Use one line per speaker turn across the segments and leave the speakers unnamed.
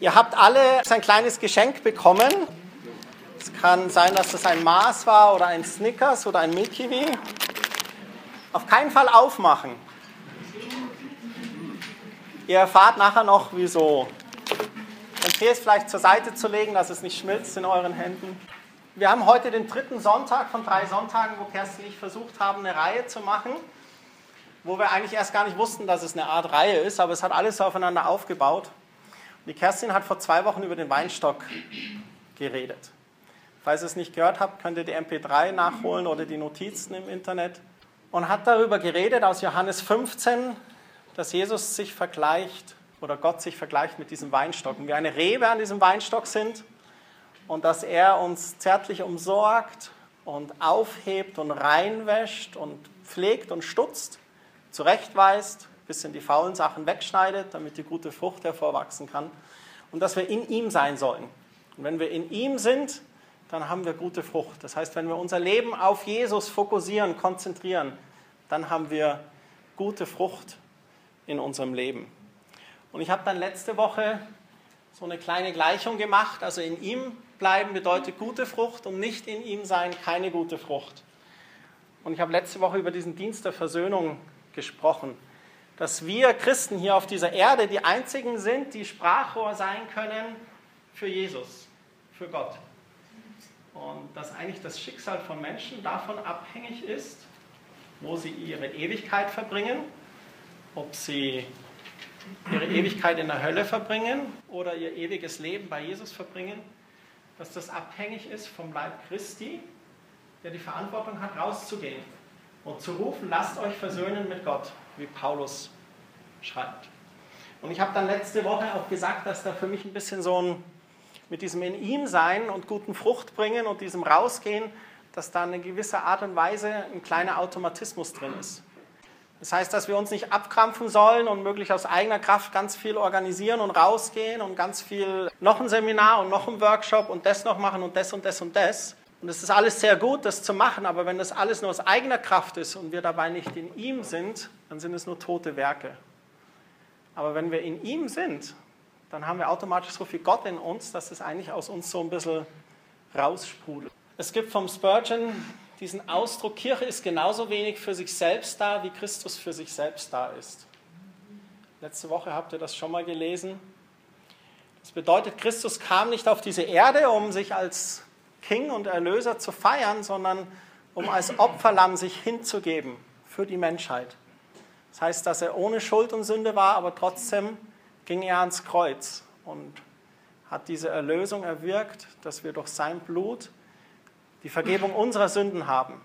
Ihr habt alle ein kleines Geschenk bekommen. Es kann sein, dass das ein Mars war oder ein Snickers oder ein Milky Way. Auf keinen Fall aufmachen. Ihr erfahrt nachher noch, wieso. Ich empfehle es vielleicht zur Seite zu legen, dass es nicht schmilzt in euren Händen. Wir haben heute den dritten Sonntag von drei Sonntagen, wo Kerstin und ich versucht haben, eine Reihe zu machen, wo wir eigentlich erst gar nicht wussten, dass es eine Art Reihe ist, aber es hat alles aufeinander aufgebaut. Die Kerstin hat vor zwei Wochen über den Weinstock geredet. Falls ihr es nicht gehört habt, könnt ihr die MP3 nachholen oder die Notizen im Internet. Und hat darüber geredet aus Johannes 15, dass Jesus sich vergleicht oder Gott sich vergleicht mit diesem Weinstock und wir eine Rebe an diesem Weinstock sind und dass er uns zärtlich umsorgt und aufhebt und reinwäscht und pflegt und stutzt, zurechtweist bisschen die faulen Sachen wegschneidet, damit die gute Frucht hervorwachsen kann. Und dass wir in ihm sein sollen. Und wenn wir in ihm sind, dann haben wir gute Frucht. Das heißt, wenn wir unser Leben auf Jesus fokussieren, konzentrieren, dann haben wir gute Frucht in unserem Leben. Und ich habe dann letzte Woche so eine kleine Gleichung gemacht. Also in ihm bleiben bedeutet gute Frucht und nicht in ihm sein keine gute Frucht. Und ich habe letzte Woche über diesen Dienst der Versöhnung gesprochen dass wir Christen hier auf dieser Erde die einzigen sind, die Sprachrohr sein können für Jesus, für Gott. Und dass eigentlich das Schicksal von Menschen davon abhängig ist, wo sie ihre Ewigkeit verbringen, ob sie ihre Ewigkeit in der Hölle verbringen oder ihr ewiges Leben bei Jesus verbringen, dass das abhängig ist vom Leib Christi, der die Verantwortung hat, rauszugehen und zu rufen, lasst euch versöhnen mit Gott wie Paulus schreibt. Und ich habe dann letzte Woche auch gesagt, dass da für mich ein bisschen so ein, mit diesem in ihm sein und guten Frucht bringen und diesem rausgehen, dass da eine gewisse Art und Weise ein kleiner Automatismus drin ist. Das heißt, dass wir uns nicht abkrampfen sollen und möglich aus eigener Kraft ganz viel organisieren und rausgehen und ganz viel noch ein Seminar und noch ein Workshop und das noch machen und das und das und das, und es ist alles sehr gut, das zu machen, aber wenn das alles nur aus eigener Kraft ist und wir dabei nicht in ihm sind, dann sind es nur tote Werke. Aber wenn wir in ihm sind, dann haben wir automatisch so viel Gott in uns, dass es eigentlich aus uns so ein bisschen raussprudelt. Es gibt vom Spurgeon diesen Ausdruck, Kirche ist genauso wenig für sich selbst da, wie Christus für sich selbst da ist. Letzte Woche habt ihr das schon mal gelesen. Das bedeutet, Christus kam nicht auf diese Erde, um sich als King und Erlöser zu feiern, sondern um als Opferlamm sich hinzugeben für die Menschheit. Das heißt, dass er ohne Schuld und Sünde war, aber trotzdem ging er ans Kreuz und hat diese Erlösung erwirkt, dass wir durch sein Blut die Vergebung unserer Sünden haben.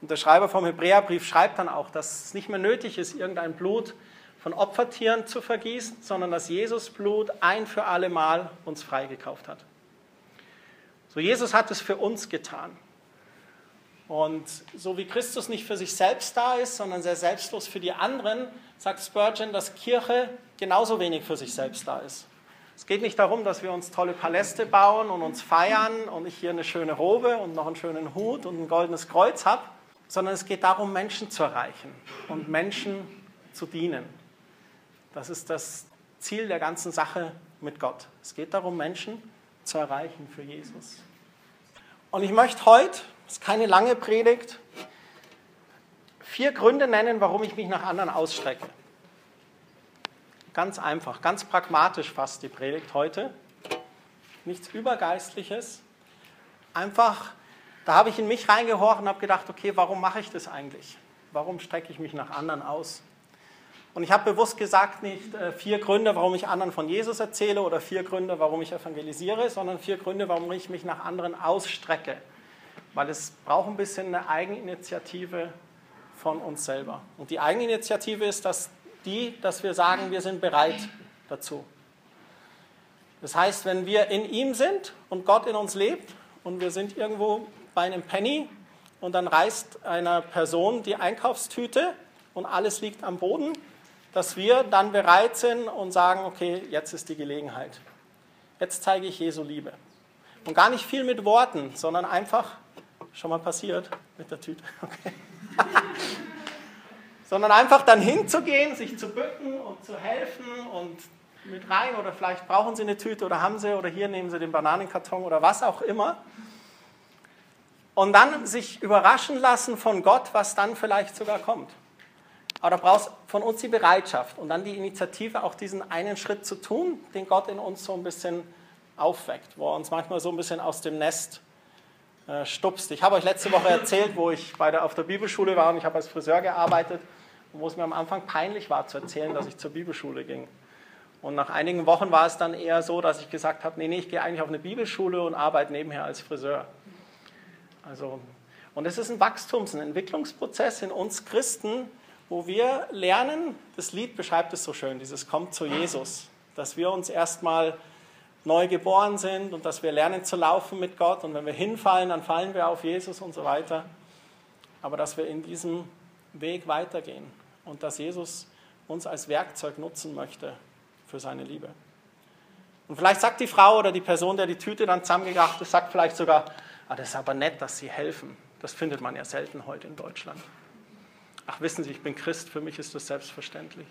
Und der Schreiber vom Hebräerbrief schreibt dann auch, dass es nicht mehr nötig ist, irgendein Blut von Opfertieren zu vergießen, sondern dass Jesus Blut ein für alle Mal uns freigekauft hat. So, Jesus hat es für uns getan. Und so wie Christus nicht für sich selbst da ist, sondern sehr selbstlos für die anderen, sagt Spurgeon, dass Kirche genauso wenig für sich selbst da ist. Es geht nicht darum, dass wir uns tolle Paläste bauen und uns feiern und ich hier eine schöne Robe und noch einen schönen Hut und ein goldenes Kreuz habe, sondern es geht darum, Menschen zu erreichen und Menschen zu dienen. Das ist das Ziel der ganzen Sache mit Gott. Es geht darum, Menschen zu erreichen für Jesus. Und ich möchte heute, das ist keine lange Predigt, vier Gründe nennen, warum ich mich nach anderen ausstrecke. Ganz einfach, ganz pragmatisch fast die Predigt heute. Nichts Übergeistliches. Einfach, da habe ich in mich reingehorcht und habe gedacht, okay, warum mache ich das eigentlich? Warum strecke ich mich nach anderen aus? Und ich habe bewusst gesagt, nicht äh, vier Gründe, warum ich anderen von Jesus erzähle oder vier Gründe, warum ich evangelisiere, sondern vier Gründe, warum ich mich nach anderen ausstrecke. Weil es braucht ein bisschen eine Eigeninitiative von uns selber. Und die Eigeninitiative ist dass die, dass wir sagen, wir sind bereit dazu. Das heißt, wenn wir in ihm sind und Gott in uns lebt und wir sind irgendwo bei einem Penny und dann reißt einer Person die Einkaufstüte und alles liegt am Boden, dass wir dann bereit sind und sagen, okay, jetzt ist die Gelegenheit. Jetzt zeige ich Jesu Liebe. Und gar nicht viel mit Worten, sondern einfach, schon mal passiert mit der Tüte, okay. sondern einfach dann hinzugehen, sich zu bücken und zu helfen und mit rein oder vielleicht brauchen Sie eine Tüte oder haben Sie oder hier nehmen Sie den Bananenkarton oder was auch immer. Und dann sich überraschen lassen von Gott, was dann vielleicht sogar kommt. Aber da braucht es von uns die Bereitschaft und dann die Initiative, auch diesen einen Schritt zu tun, den Gott in uns so ein bisschen aufweckt, wo er uns manchmal so ein bisschen aus dem Nest äh, stupst. Ich habe euch letzte Woche erzählt, wo ich bei der, auf der Bibelschule war und ich habe als Friseur gearbeitet wo es mir am Anfang peinlich war zu erzählen, dass ich zur Bibelschule ging. Und nach einigen Wochen war es dann eher so, dass ich gesagt habe, nee, nee, ich gehe eigentlich auf eine Bibelschule und arbeite nebenher als Friseur. Also, und es ist ein Wachstums-, ein Entwicklungsprozess in uns Christen, wo wir lernen, das Lied beschreibt es so schön, dieses Kommt zu Jesus, dass wir uns erstmal neu geboren sind und dass wir lernen zu laufen mit Gott und wenn wir hinfallen, dann fallen wir auf Jesus und so weiter. Aber dass wir in diesem Weg weitergehen und dass Jesus uns als Werkzeug nutzen möchte für seine Liebe. Und vielleicht sagt die Frau oder die Person, der die Tüte dann zusammengebracht hat, sagt vielleicht sogar, ah, das ist aber nett, dass sie helfen. Das findet man ja selten heute in Deutschland. Ach, wissen Sie, ich bin Christ, für mich ist das selbstverständlich.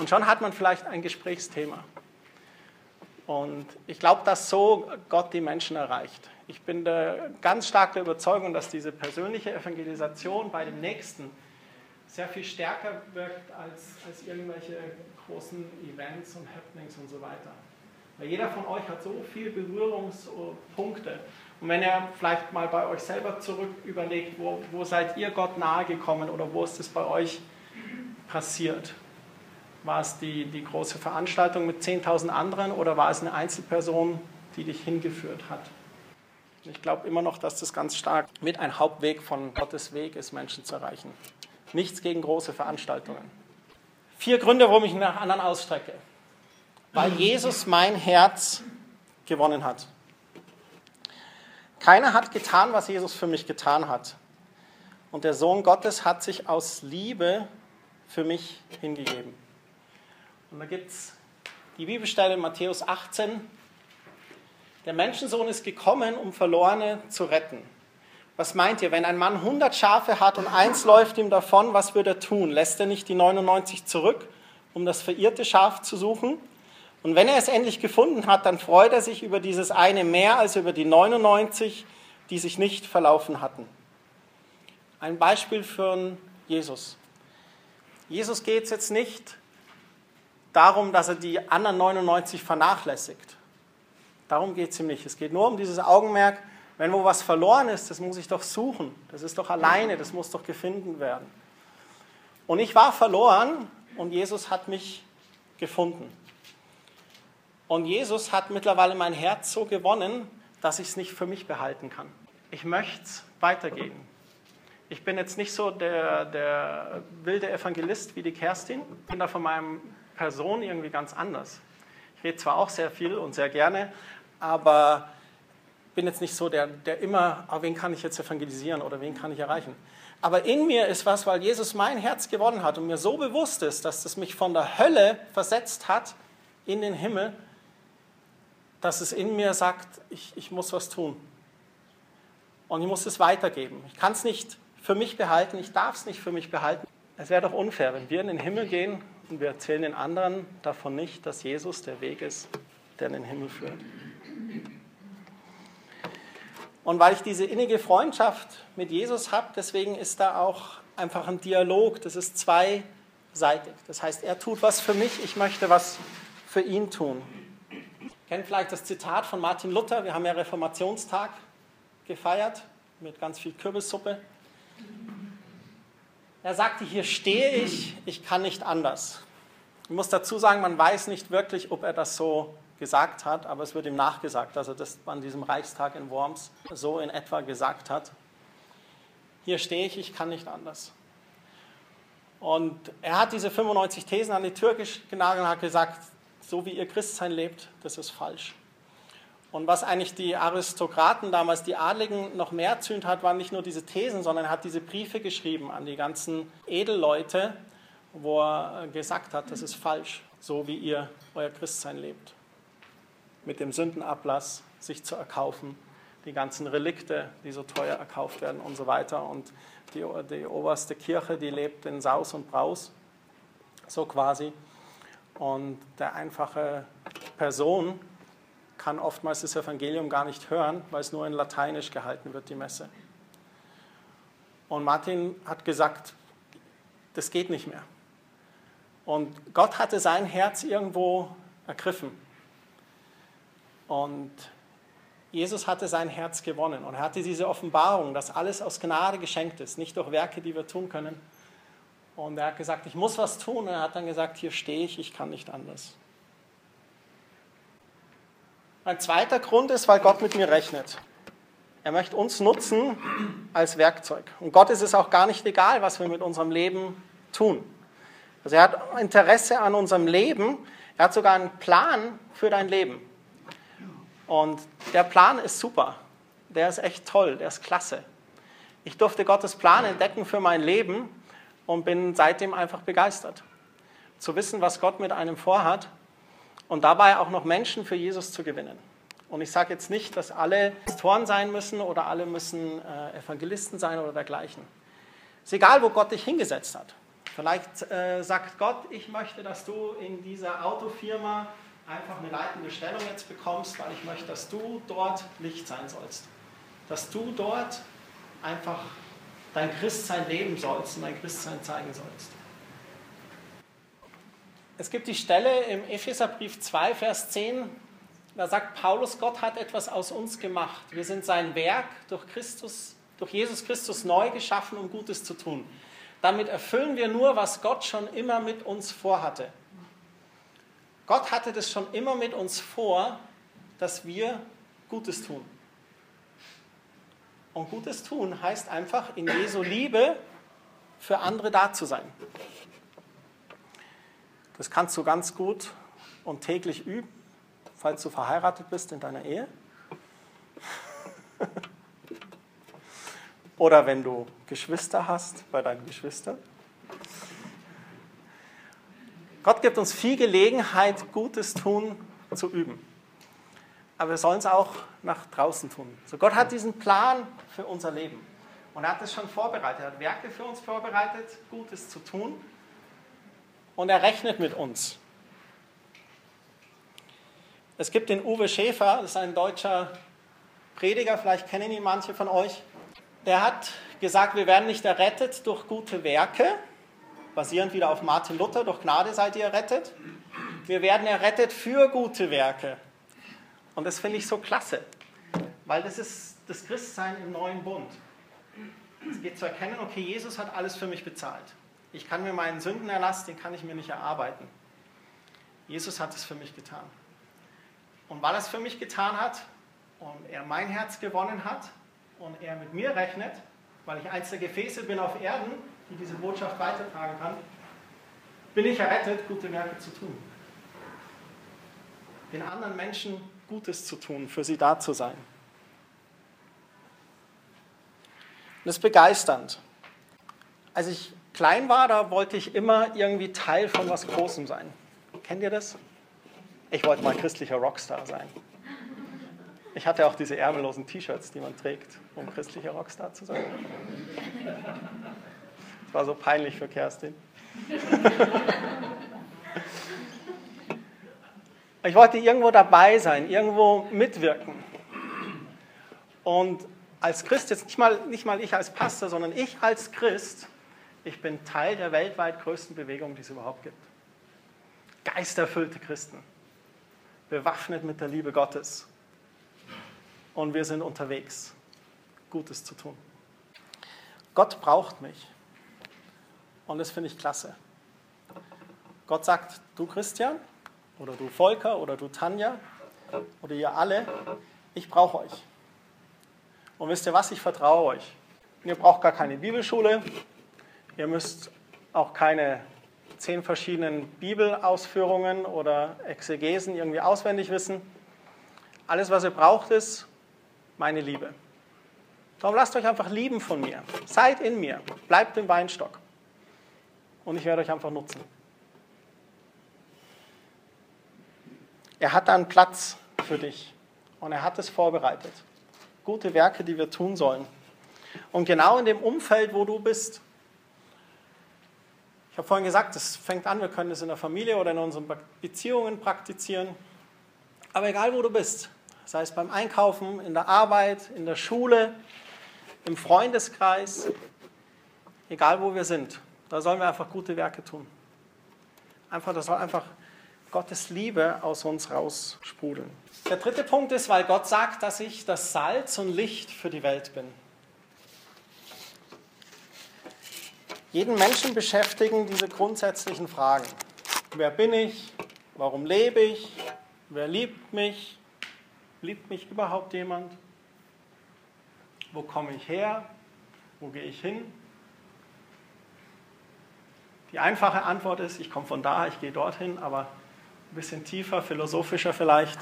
Und schon hat man vielleicht ein Gesprächsthema. Und ich glaube, dass so Gott die Menschen erreicht. Ich bin ganz stark der Überzeugung, dass diese persönliche Evangelisation bei dem Nächsten sehr viel stärker wirkt als, als irgendwelche großen Events und Happenings und so weiter. Weil jeder von euch hat so viele Berührungspunkte. Und wenn ihr vielleicht mal bei euch selber zurück überlegt, wo, wo seid ihr Gott nahe gekommen oder wo ist es bei euch passiert? War es die, die große Veranstaltung mit 10.000 anderen oder war es eine Einzelperson, die dich hingeführt hat? Ich glaube immer noch, dass das ganz stark mit ein Hauptweg von Gottes Weg ist, Menschen zu erreichen. Nichts gegen große Veranstaltungen. Vier Gründe, warum ich nach anderen ausstrecke. Weil Jesus mein Herz gewonnen hat. Keiner hat getan, was Jesus für mich getan hat. Und der Sohn Gottes hat sich aus Liebe für mich hingegeben. Und da gibt es die Bibelstelle in Matthäus 18. Der Menschensohn ist gekommen, um Verlorene zu retten. Was meint ihr, wenn ein Mann 100 Schafe hat und eins läuft ihm davon, was wird er tun? Lässt er nicht die 99 zurück, um das verirrte Schaf zu suchen? Und wenn er es endlich gefunden hat, dann freut er sich über dieses eine mehr als über die 99, die sich nicht verlaufen hatten. Ein Beispiel für Jesus. Jesus geht es jetzt nicht darum, dass er die anderen 99 vernachlässigt. Darum geht es ihm nicht. Es geht nur um dieses Augenmerk, wenn wo was verloren ist, das muss ich doch suchen. Das ist doch alleine, das muss doch gefunden werden. Und ich war verloren und Jesus hat mich gefunden. Und Jesus hat mittlerweile mein Herz so gewonnen, dass ich es nicht für mich behalten kann. Ich möchte es weitergeben. Ich bin jetzt nicht so der, der wilde Evangelist wie die Kerstin. Ich bin da von meinem Person irgendwie ganz anders. Ich rede zwar auch sehr viel und sehr gerne, aber bin jetzt nicht so der, der immer, oh, wen kann ich jetzt evangelisieren oder wen kann ich erreichen. Aber in mir ist was, weil Jesus mein Herz gewonnen hat und mir so bewusst ist, dass es mich von der Hölle versetzt hat in den Himmel, dass es in mir sagt, ich, ich muss was tun. Und ich muss es weitergeben. Ich kann es nicht für mich behalten, ich darf es nicht für mich behalten. Es wäre doch unfair, wenn wir in den Himmel gehen wir erzählen den anderen davon nicht, dass Jesus der Weg ist, der in den Himmel führt. Und weil ich diese innige Freundschaft mit Jesus habe, deswegen ist da auch einfach ein Dialog, das ist zweiseitig. Das heißt, er tut was für mich, ich möchte was für ihn tun. Kennt vielleicht das Zitat von Martin Luther, wir haben ja Reformationstag gefeiert mit ganz viel Kürbissuppe. Er sagte, hier stehe ich, ich kann nicht anders. Ich muss dazu sagen, man weiß nicht wirklich, ob er das so gesagt hat, aber es wird ihm nachgesagt, dass er das an diesem Reichstag in Worms so in etwa gesagt hat. Hier stehe ich, ich kann nicht anders. Und er hat diese 95 Thesen an die Tür genagelt und hat gesagt, so wie ihr Christsein lebt, das ist falsch. Und was eigentlich die Aristokraten damals, die Adligen, noch mehr zünd hat, waren nicht nur diese Thesen, sondern er hat diese Briefe geschrieben an die ganzen Edelleute, wo er gesagt hat, das ist falsch, so wie ihr euer Christsein lebt. Mit dem Sündenablass sich zu erkaufen, die ganzen Relikte, die so teuer erkauft werden und so weiter. Und die, die oberste Kirche, die lebt in Saus und Braus, so quasi. Und der einfache Person kann oftmals das Evangelium gar nicht hören, weil es nur in Lateinisch gehalten wird, die Messe. Und Martin hat gesagt, das geht nicht mehr. Und Gott hatte sein Herz irgendwo ergriffen. Und Jesus hatte sein Herz gewonnen und er hatte diese Offenbarung, dass alles aus Gnade geschenkt ist, nicht durch Werke, die wir tun können. Und er hat gesagt, ich muss was tun. Und er hat dann gesagt, hier stehe ich, ich kann nicht anders. Ein zweiter Grund ist, weil Gott mit mir rechnet. Er möchte uns nutzen als Werkzeug. Und Gott ist es auch gar nicht egal, was wir mit unserem Leben tun. Also er hat Interesse an unserem Leben. Er hat sogar einen Plan für dein Leben. Und der Plan ist super. Der ist echt toll, der ist klasse. Ich durfte Gottes Plan entdecken für mein Leben und bin seitdem einfach begeistert. Zu wissen, was Gott mit einem vorhat und dabei auch noch Menschen für Jesus zu gewinnen. Und ich sage jetzt nicht, dass alle Pastoren sein müssen oder alle müssen äh, Evangelisten sein oder dergleichen. Es ist egal, wo Gott dich hingesetzt hat. Vielleicht äh, sagt Gott, ich möchte, dass du in dieser Autofirma einfach eine leitende Stellung jetzt bekommst, weil ich möchte, dass du dort Licht sein sollst. Dass du dort einfach dein Christsein leben sollst und dein Christsein zeigen sollst. Es gibt die Stelle im Epheserbrief 2, Vers 10, da sagt Paulus, Gott hat etwas aus uns gemacht. Wir sind sein Werk durch Christus, durch Jesus Christus neu geschaffen, um Gutes zu tun. Damit erfüllen wir nur, was Gott schon immer mit uns vorhatte. Gott hatte das schon immer mit uns vor, dass wir Gutes tun. Und Gutes tun heißt einfach, in Jesu Liebe für andere da zu sein. Das kannst du ganz gut und täglich üben, falls du verheiratet bist in deiner Ehe. Oder wenn du Geschwister hast bei deinen Geschwistern. Gott gibt uns viel Gelegenheit, Gutes tun zu üben. Aber wir sollen es auch nach draußen tun. So Gott hat diesen Plan für unser Leben. Und er hat es schon vorbereitet. Er hat Werke für uns vorbereitet, Gutes zu tun. Und er rechnet mit uns. Es gibt den Uwe Schäfer, das ist ein deutscher Prediger, vielleicht kennen ihn manche von euch. Der hat gesagt, wir werden nicht errettet durch gute Werke, basierend wieder auf Martin Luther, durch Gnade seid ihr errettet. Wir werden errettet für gute Werke. Und das finde ich so klasse, weil das ist das Christsein im neuen Bund. Es geht zu erkennen, okay, Jesus hat alles für mich bezahlt. Ich kann mir meinen Sündenerlass, den kann ich mir nicht erarbeiten. Jesus hat es für mich getan. Und weil er es für mich getan hat und er mein Herz gewonnen hat und er mit mir rechnet, weil ich eins der Gefäße bin auf Erden, die diese Botschaft weitertragen kann, bin ich errettet, gute Werke zu tun. Den anderen Menschen Gutes zu tun, für sie da zu sein. Das ist begeisternd. Als ich klein war, da wollte ich immer irgendwie Teil von was Großem sein. Kennt ihr das? Ich wollte mal christlicher Rockstar sein. Ich hatte auch diese ärmellosen T-Shirts, die man trägt, um christlicher Rockstar zu sein. Das war so peinlich für Kerstin. ich wollte irgendwo dabei sein, irgendwo mitwirken. Und als Christ, jetzt nicht mal, nicht mal ich als Pastor, sondern ich als Christ, ich bin Teil der weltweit größten Bewegung, die es überhaupt gibt. Geisterfüllte Christen, bewaffnet mit der Liebe Gottes. Und wir sind unterwegs, Gutes zu tun. Gott braucht mich. Und das finde ich klasse. Gott sagt, du Christian oder du Volker oder du Tanja oder ihr alle, ich brauche euch. Und wisst ihr was, ich vertraue euch. ihr braucht gar keine Bibelschule, ihr müsst auch keine zehn verschiedenen Bibelausführungen oder Exegesen irgendwie auswendig wissen. Alles, was ihr braucht, ist meine Liebe. Darum lasst euch einfach lieben von mir. Seid in mir. Bleibt im Weinstock und ich werde euch einfach nutzen. Er hat einen Platz für dich und er hat es vorbereitet. gute Werke, die wir tun sollen. Und genau in dem Umfeld, wo du bist. Ich habe vorhin gesagt, es fängt an, wir können es in der Familie oder in unseren Beziehungen praktizieren. Aber egal, wo du bist, sei es beim Einkaufen, in der Arbeit, in der Schule, im Freundeskreis, egal wo wir sind, da sollen wir einfach gute Werke tun. Einfach, das soll einfach Gottes Liebe aus uns raussprudeln. Der dritte Punkt ist, weil Gott sagt, dass ich das Salz und Licht für die Welt bin. Jeden Menschen beschäftigen diese grundsätzlichen Fragen. Wer bin ich? Warum lebe ich? Wer liebt mich? Liebt mich überhaupt jemand? Wo komme ich her? Wo gehe ich hin? Die einfache Antwort ist, ich komme von da, ich gehe dorthin, aber ein bisschen tiefer, philosophischer vielleicht.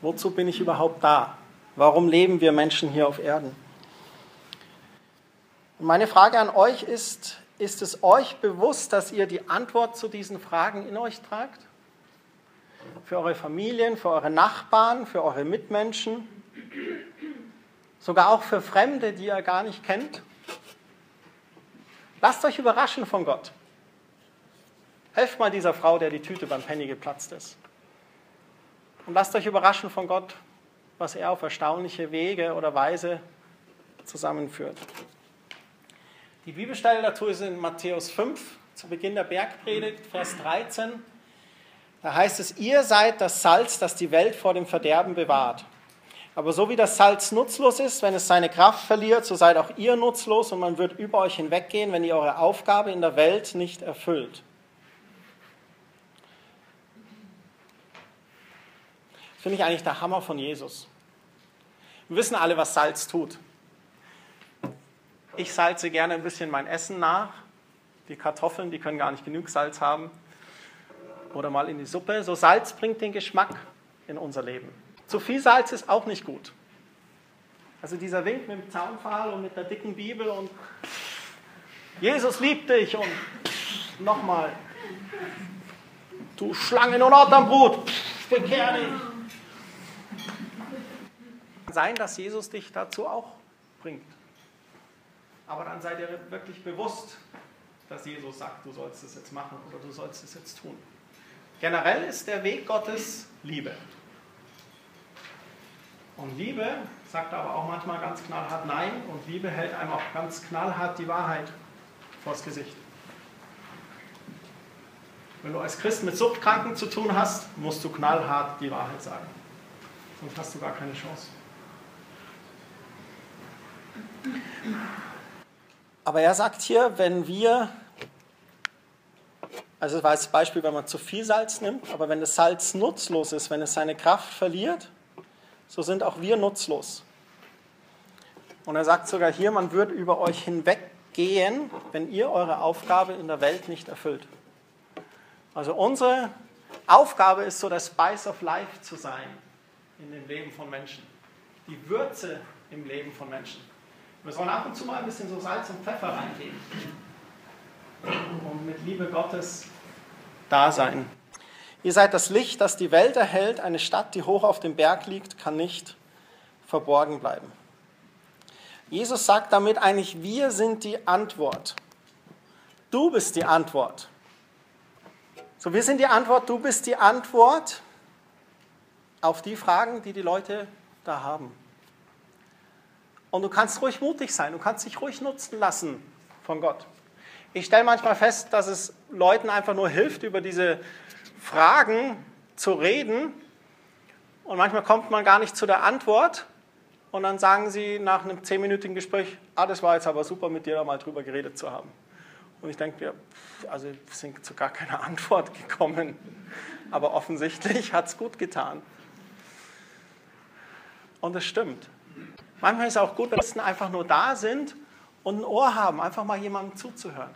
Wozu bin ich überhaupt da? Warum leben wir Menschen hier auf Erden? Und meine Frage an euch ist, ist es euch bewusst, dass ihr die Antwort zu diesen Fragen in euch tragt? für eure Familien, für eure Nachbarn, für eure Mitmenschen, sogar auch für Fremde, die ihr gar nicht kennt. Lasst euch überraschen von Gott. Helft mal dieser Frau, der die Tüte beim Penny geplatzt ist. Und lasst euch überraschen von Gott, was er auf erstaunliche Wege oder Weise zusammenführt. Die Bibelstelle dazu ist in Matthäus 5, zu Beginn der Bergpredigt, Vers 13. Da heißt es, ihr seid das Salz, das die Welt vor dem Verderben bewahrt. Aber so wie das Salz nutzlos ist, wenn es seine Kraft verliert, so seid auch ihr nutzlos und man wird über euch hinweggehen, wenn ihr eure Aufgabe in der Welt nicht erfüllt. Das finde ich eigentlich der Hammer von Jesus. Wir wissen alle, was Salz tut. Ich salze gerne ein bisschen mein Essen nach. Die Kartoffeln, die können gar nicht genug Salz haben oder mal in die Suppe. So Salz bringt den Geschmack in unser Leben. Zu viel Salz ist auch nicht gut. Also dieser Wink mit dem Zaunpfahl und mit der dicken Bibel und Jesus liebt dich und nochmal, du Schlangen und Otterbrut, bekehr dich. Sein, dass Jesus dich dazu auch bringt. Aber dann seid ihr wirklich bewusst, dass Jesus sagt, du sollst es jetzt machen oder du sollst es jetzt tun. Generell ist der Weg Gottes Liebe. Und Liebe sagt aber auch manchmal ganz knallhart Nein und Liebe hält einem auch ganz knallhart die Wahrheit vors Gesicht. Wenn du als Christ mit Suchtkranken zu tun hast, musst du knallhart die Wahrheit sagen. Sonst hast du gar keine Chance. Aber er sagt hier, wenn wir also das war als Beispiel, wenn man zu viel Salz nimmt, aber wenn das Salz nutzlos ist, wenn es seine Kraft verliert, so sind auch wir nutzlos. Und er sagt sogar hier, man wird über euch hinweggehen, wenn ihr eure Aufgabe in der Welt nicht erfüllt. Also unsere Aufgabe ist so, der Spice of Life zu sein in dem Leben von Menschen. Die Würze im Leben von Menschen. Wir sollen ab und zu mal ein bisschen so Salz und Pfeffer reingeben und mit Liebe Gottes da sein. Ihr seid das Licht, das die Welt erhält. Eine Stadt, die hoch auf dem Berg liegt, kann nicht verborgen bleiben. Jesus sagt damit eigentlich, wir sind die Antwort. Du bist die Antwort. So, wir sind die Antwort, du bist die Antwort auf die Fragen, die die Leute da haben. Und du kannst ruhig mutig sein, du kannst dich ruhig nutzen lassen von Gott. Ich stelle manchmal fest, dass es Leuten einfach nur hilft, über diese Fragen zu reden. Und manchmal kommt man gar nicht zu der Antwort. Und dann sagen sie nach einem zehnminütigen Gespräch, ah, das war jetzt aber super, mit dir da mal drüber geredet zu haben. Und ich denke mir, also sind zu gar keine Antwort gekommen. Aber offensichtlich hat es gut getan. Und es stimmt. Manchmal ist es auch gut, wenn Menschen einfach nur da sind und ein Ohr haben, einfach mal jemandem zuzuhören.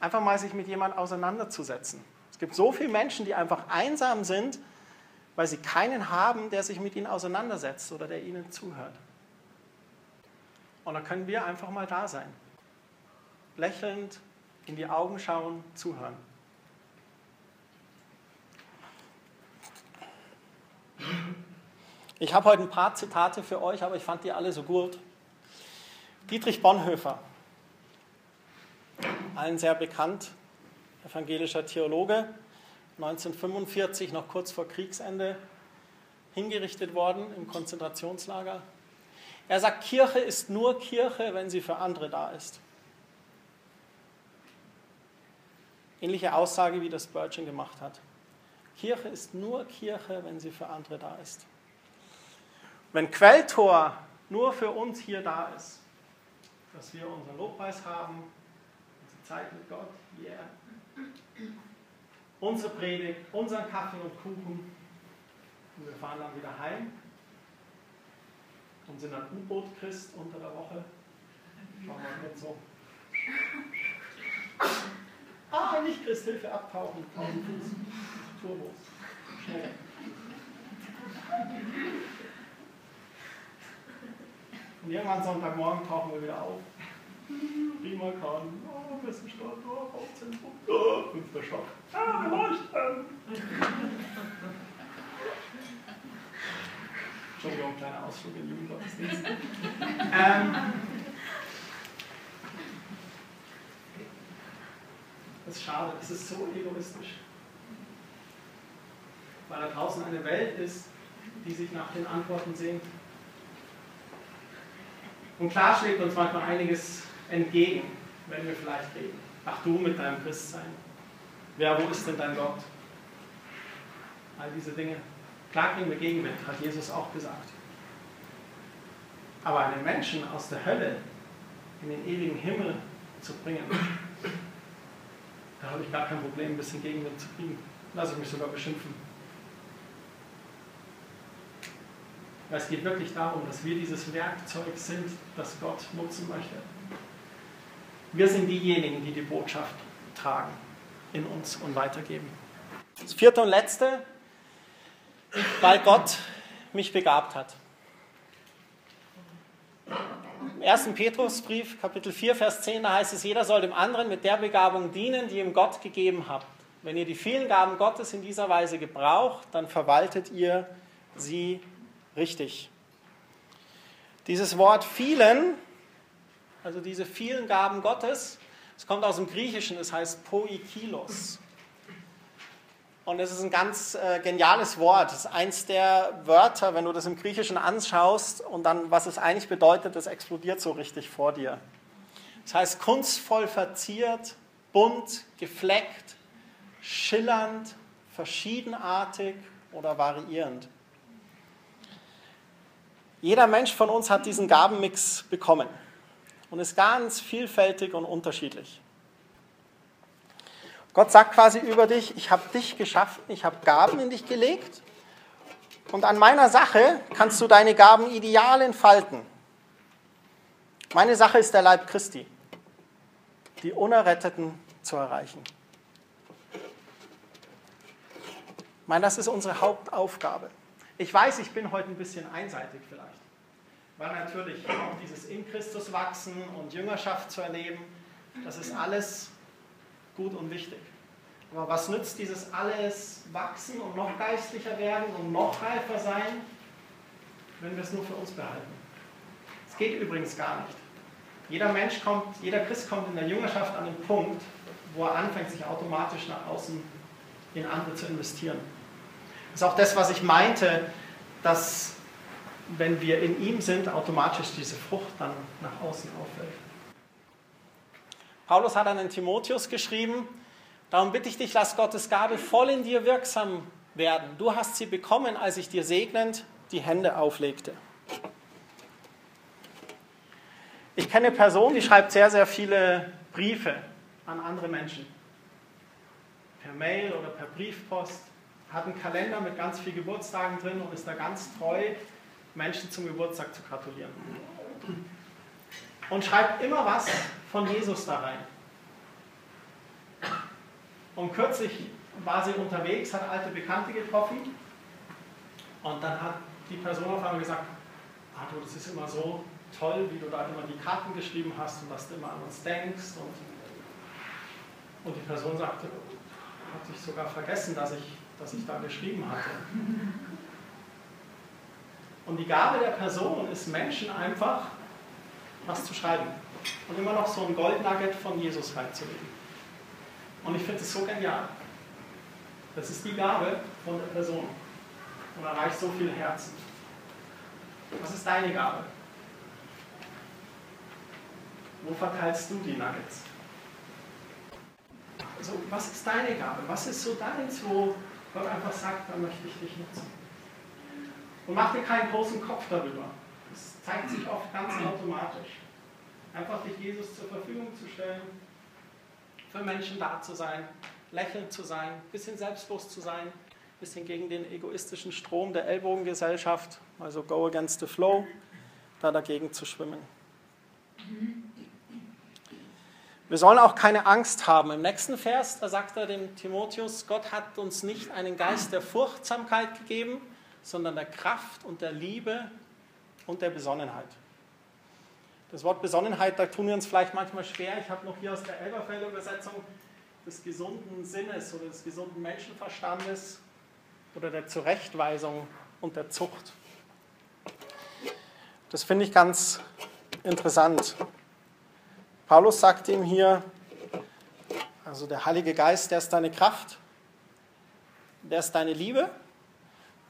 Einfach mal sich mit jemandem auseinanderzusetzen. Es gibt so viele Menschen, die einfach einsam sind, weil sie keinen haben, der sich mit ihnen auseinandersetzt oder der ihnen zuhört. Und da können wir einfach mal da sein. Lächelnd, in die Augen schauen, zuhören. Ich habe heute ein paar Zitate für euch, aber ich fand die alle so gut. Dietrich Bonhoeffer, allen sehr bekannt, evangelischer Theologe, 1945, noch kurz vor Kriegsende, hingerichtet worden im Konzentrationslager. Er sagt, Kirche ist nur Kirche, wenn sie für andere da ist. Ähnliche Aussage, wie das Spurgeon gemacht hat. Kirche ist nur Kirche, wenn sie für andere da ist. Wenn Quelltor nur für uns hier da ist, dass wir unseren Lobpreis haben, unsere Zeit mit Gott, yeah. unsere Predigt, unseren Kaffee und Kuchen, und wir fahren dann wieder heim und sind dann U-Boot-Christ unter der Woche. Schauen wir mal so. Ah, nicht Christhilfe abtauchen. Turbos. Schnell. Und irgendwann Sonntagmorgen tauchen wir wieder auf. Prima kann. Oh, Wissenschaft, oh, Hauptzentrum. Oh, fünfter Schock. Ah, leuchten. Entschuldigung, kleiner Ausflug in Jugendgottesdienst. ähm, das ist schade, es ist so egoistisch. Weil da draußen eine Welt ist, die sich nach den Antworten sehnt. Und klar schlägt uns manchmal einiges entgegen, wenn wir vielleicht reden. Ach du mit deinem Christsein. Wer, wo ist denn dein Gott? All diese Dinge. Klar kriegen wir Gegenwind, hat Jesus auch gesagt. Aber einen Menschen aus der Hölle in den ewigen Himmel zu bringen, da habe ich gar kein Problem, ein bisschen Gegenwind zu kriegen. Lass ich mich sogar beschimpfen. Es geht wirklich darum, dass wir dieses Werkzeug sind, das Gott nutzen möchte. Wir sind diejenigen, die die Botschaft tragen in uns und weitergeben. Das vierte und letzte, weil Gott mich begabt hat. Im 1. Petrusbrief, Kapitel 4, Vers 10, da heißt es, jeder soll dem anderen mit der Begabung dienen, die ihm Gott gegeben hat. Wenn ihr die vielen Gaben Gottes in dieser Weise gebraucht, dann verwaltet ihr sie richtig. Dieses Wort vielen, also diese vielen Gaben Gottes, es kommt aus dem Griechischen, es heißt poikilos. Und es ist ein ganz äh, geniales Wort. Es ist eins der Wörter, wenn du das im Griechischen anschaust und dann, was es eigentlich bedeutet, das explodiert so richtig vor dir. Das heißt kunstvoll verziert, bunt, gefleckt, schillernd, verschiedenartig oder variierend. Jeder Mensch von uns hat diesen Gabenmix bekommen und ist ganz vielfältig und unterschiedlich. Gott sagt quasi über dich, ich habe dich geschaffen, ich habe Gaben in dich gelegt und an meiner Sache kannst du deine Gaben ideal entfalten. Meine Sache ist der Leib Christi, die Unerretteten zu erreichen. Ich meine, das ist unsere Hauptaufgabe. Ich weiß, ich bin heute ein bisschen einseitig vielleicht, weil natürlich auch dieses in Christus wachsen und Jüngerschaft zu erleben, das ist alles gut und wichtig. Aber was nützt dieses alles wachsen und noch geistlicher werden und noch reifer sein, wenn wir es nur für uns behalten? Es geht übrigens gar nicht. Jeder Mensch kommt, jeder Christ kommt in der Jüngerschaft an den Punkt, wo er anfängt, sich automatisch nach außen in andere zu investieren. Das ist auch das, was ich meinte, dass wenn wir in ihm sind, automatisch diese Frucht dann nach außen auffällt. Paulus hat an den Timotheus geschrieben, darum bitte ich dich, lass Gottes Gabe voll in dir wirksam werden. Du hast sie bekommen, als ich dir segnend die Hände auflegte. Ich kenne eine Person, die schreibt sehr, sehr viele Briefe an andere Menschen. Per Mail oder per Briefpost. Hat einen Kalender mit ganz vielen Geburtstagen drin und ist da ganz treu, Menschen zum Geburtstag zu gratulieren und schreibt immer was von Jesus da rein. Und kürzlich war sie unterwegs, hat alte Bekannte getroffen und dann hat die Person auf einmal gesagt, ah das ist immer so toll, wie du da immer die Karten geschrieben hast und dass du immer an uns denkst. Und, und die Person sagte, hat sich sogar vergessen, dass ich, dass ich da geschrieben hatte. Und die Gabe der Person ist, Menschen einfach was zu schreiben und immer noch so ein Goldnugget von Jesus reinzulegen. Und ich finde es so genial. Das ist die Gabe von der Person und erreicht so viele Herzen. Was ist deine Gabe? Wo verteilst du die Nuggets? Also, was ist deine Gabe? Was ist so deins, wo Gott einfach sagt, da möchte ich dich nutzen? Und mach dir keinen großen Kopf darüber. Das zeigt sich oft ganz automatisch. Einfach dich Jesus zur Verfügung zu stellen, für Menschen da zu sein, lächelnd zu sein, ein bisschen selbstbewusst zu sein, ein bisschen gegen den egoistischen Strom der Ellbogengesellschaft, also go against the flow, da dagegen zu schwimmen. Wir sollen auch keine Angst haben. Im nächsten Vers, da sagt er dem Timotheus, Gott hat uns nicht einen Geist der Furchtsamkeit gegeben, sondern der Kraft und der Liebe und der Besonnenheit. Das Wort Besonnenheit, da tun wir uns vielleicht manchmal schwer. Ich habe noch hier aus der Elberfelder Übersetzung des gesunden Sinnes oder des gesunden Menschenverstandes oder der Zurechtweisung und der Zucht. Das finde ich ganz interessant. Paulus sagt ihm hier, also der Heilige Geist, der ist deine Kraft, der ist deine Liebe,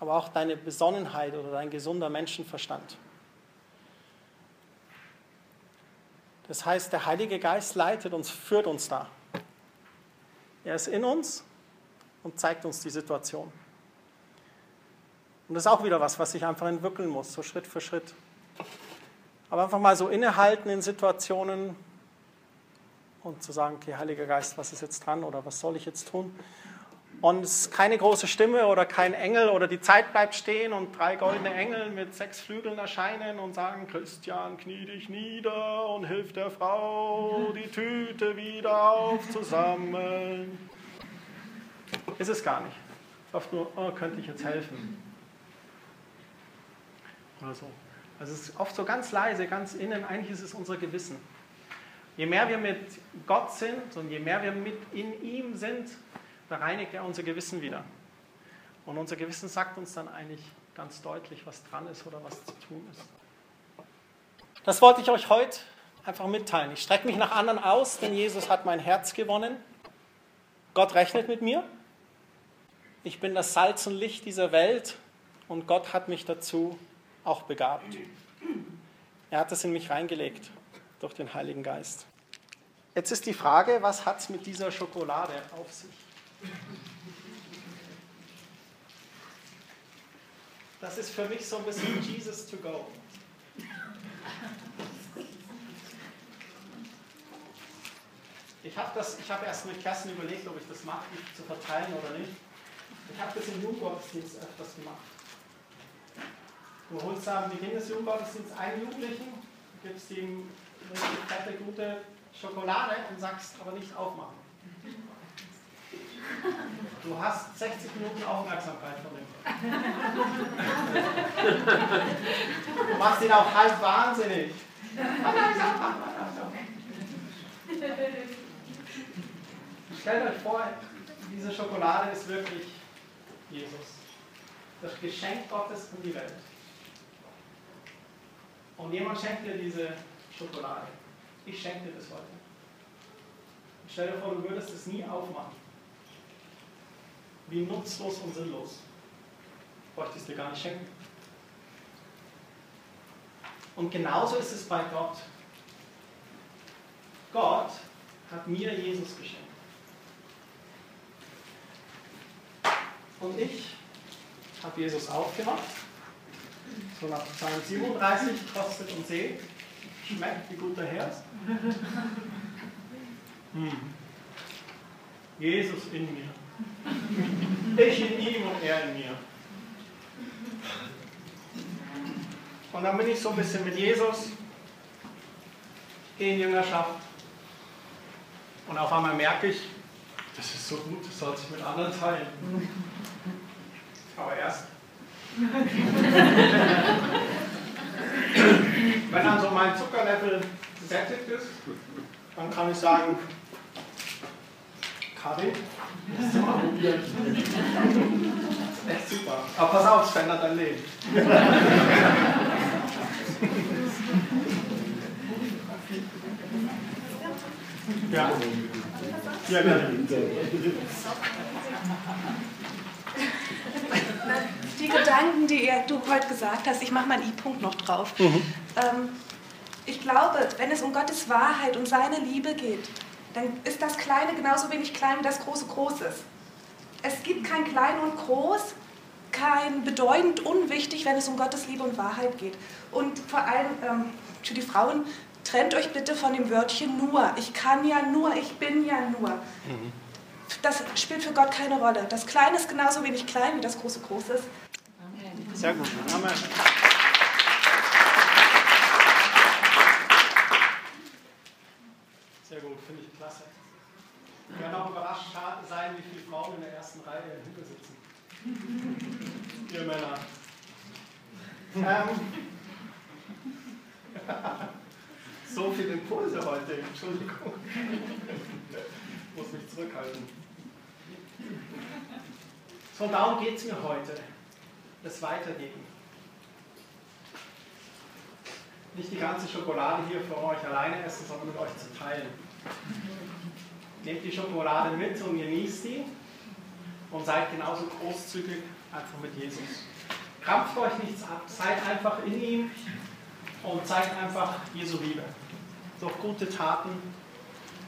aber auch deine Besonnenheit oder dein gesunder Menschenverstand. Das heißt, der Heilige Geist leitet uns, führt uns da. Er ist in uns und zeigt uns die Situation. Und das ist auch wieder was, was ich einfach entwickeln muss, so Schritt für Schritt. Aber einfach mal so innehalten in Situationen und zu sagen, okay, Heiliger Geist, was ist jetzt dran oder was soll ich jetzt tun? Und es ist keine große Stimme oder kein Engel oder die Zeit bleibt stehen und drei goldene Engel mit sechs Flügeln erscheinen und sagen, Christian, knie dich nieder und hilf der Frau, die Tüte wieder aufzusammeln. Ist es gar nicht. Oft nur, oh, könnte ich jetzt helfen? Oder so. Also es ist oft so ganz leise, ganz innen, eigentlich ist es unser Gewissen. Je mehr wir mit Gott sind und je mehr wir mit in ihm sind, da reinigt er unser Gewissen wieder. Und unser Gewissen sagt uns dann eigentlich ganz deutlich, was dran ist oder was zu tun ist. Das wollte ich euch heute einfach mitteilen. Ich strecke mich nach anderen aus, denn Jesus hat mein Herz gewonnen. Gott rechnet mit mir. Ich bin das Salz und Licht dieser Welt und Gott hat mich dazu auch begabt. Er hat es in mich reingelegt durch den Heiligen Geist. Jetzt ist die Frage, was hat es mit dieser Schokolade auf sich? Das ist für mich so ein bisschen Jesus to go. Ich habe hab erst mit Kerstin überlegt, ob ich das mache, zu verteilen oder nicht. Ich habe das im Jugendgottesdienst öfters gemacht. Du holst am Beginn des Jugendgottesdienstes einen Jugendlichen, gibst ihm eine fette, gute Schokolade und sagst aber nicht aufmachen. Du hast 60 Minuten Aufmerksamkeit von dem. Du machst ihn auch halb wahnsinnig. Stellt euch vor, diese Schokolade ist wirklich Jesus. Das Geschenk Gottes an die Welt. Und jemand schenkt dir diese Schokolade. Ich schenke dir das heute. stell dir vor, du würdest es nie aufmachen wie nutzlos und sinnlos. Bräuchte ich es dir gar nicht schenken. Und genauso ist es bei Gott. Gott hat mir Jesus geschenkt. Und ich habe Jesus aufgemacht. So nach Psalm 37 kostet und seht, schmeckt wie guter Herr. Hm. Jesus in mir. Ich in ihm und er in mir. Und dann bin ich so ein bisschen mit Jesus, in Jüngerschaft. Und auf einmal merke ich, das ist so gut, das soll sich mit anderen teilen. Aber erst. Wenn dann so mein Zuckerlevel gesättigt ist, dann kann ich sagen, Karin? Echt super. Aber pass auf, es verändert dein Leben. ja. Ja, gerne.
Die Gedanken, die du heute gesagt hast, ich mache mal einen I-Punkt noch drauf. Mhm. Ähm, ich glaube, wenn es um Gottes Wahrheit und seine Liebe geht, dann ist das Kleine genauso wenig klein wie das Große groß ist. Es gibt kein Klein und Groß, kein bedeutend unwichtig, wenn es um Gottes Liebe und Wahrheit geht. Und vor allem ähm, für die Frauen, trennt euch bitte von dem Wörtchen nur. Ich kann ja nur, ich bin ja nur. Mhm. Das spielt für Gott keine Rolle. Das Kleine ist genauso wenig klein, wie das Große groß ist.
Amen. Sehr gut. Amen. Sehr gut, finde ich klasse. Ich werde auch überrascht sein, wie viele Frauen in der ersten Reihe hinter sitzen. Ihr Männer. Ähm, so viele Impulse heute, Entschuldigung. Ich muss mich zurückhalten. So, darum geht es mir heute. Das Weitergeben. Nicht die ganze Schokolade hier für euch alleine essen, sondern mit euch zu teilen. Nehmt die Schokolade mit und genießt die und seid genauso großzügig einfach mit Jesus. Krampft euch nichts ab, seid einfach in ihm und zeigt einfach Jesu Liebe durch gute Taten.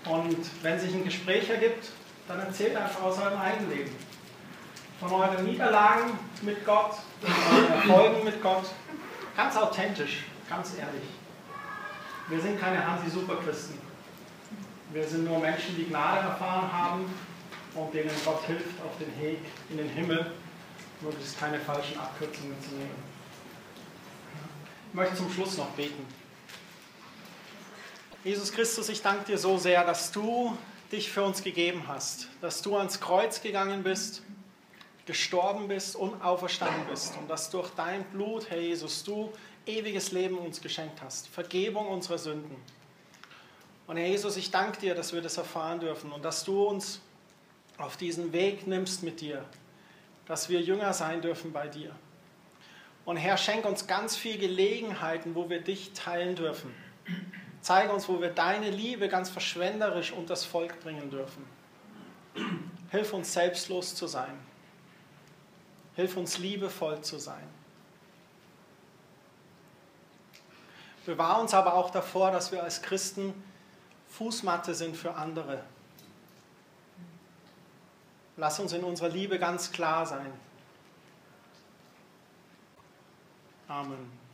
Und wenn sich ein Gespräch ergibt, dann erzählt einfach aus eurem eigenen Leben. Von euren Niederlagen mit Gott, von euren Erfolgen mit Gott. Ganz authentisch, ganz ehrlich. Wir sind keine Hansi-Superchristen. Wir sind nur Menschen, die Gnade erfahren haben und denen Gott hilft auf den Weg in den Himmel. Ist keine falschen Abkürzungen zu nehmen. Ich möchte zum Schluss noch beten. Jesus Christus, ich danke dir so sehr, dass du dich für uns gegeben hast, dass du ans Kreuz gegangen bist, gestorben bist und auferstanden bist und dass durch dein Blut, Herr Jesus, du ewiges Leben uns geschenkt hast, Vergebung unserer Sünden. Und Herr Jesus, ich danke dir, dass wir das erfahren dürfen und dass du uns auf diesen Weg nimmst mit dir, dass wir Jünger sein dürfen bei dir. Und Herr, schenk uns ganz viele Gelegenheiten, wo wir dich teilen dürfen. Zeige uns, wo wir deine Liebe ganz verschwenderisch unter das Volk bringen dürfen. Hilf uns selbstlos zu sein. Hilf uns liebevoll zu sein. Bewahr uns aber auch davor, dass wir als Christen Fußmatte sind für andere. Lass uns in unserer Liebe ganz klar sein. Amen.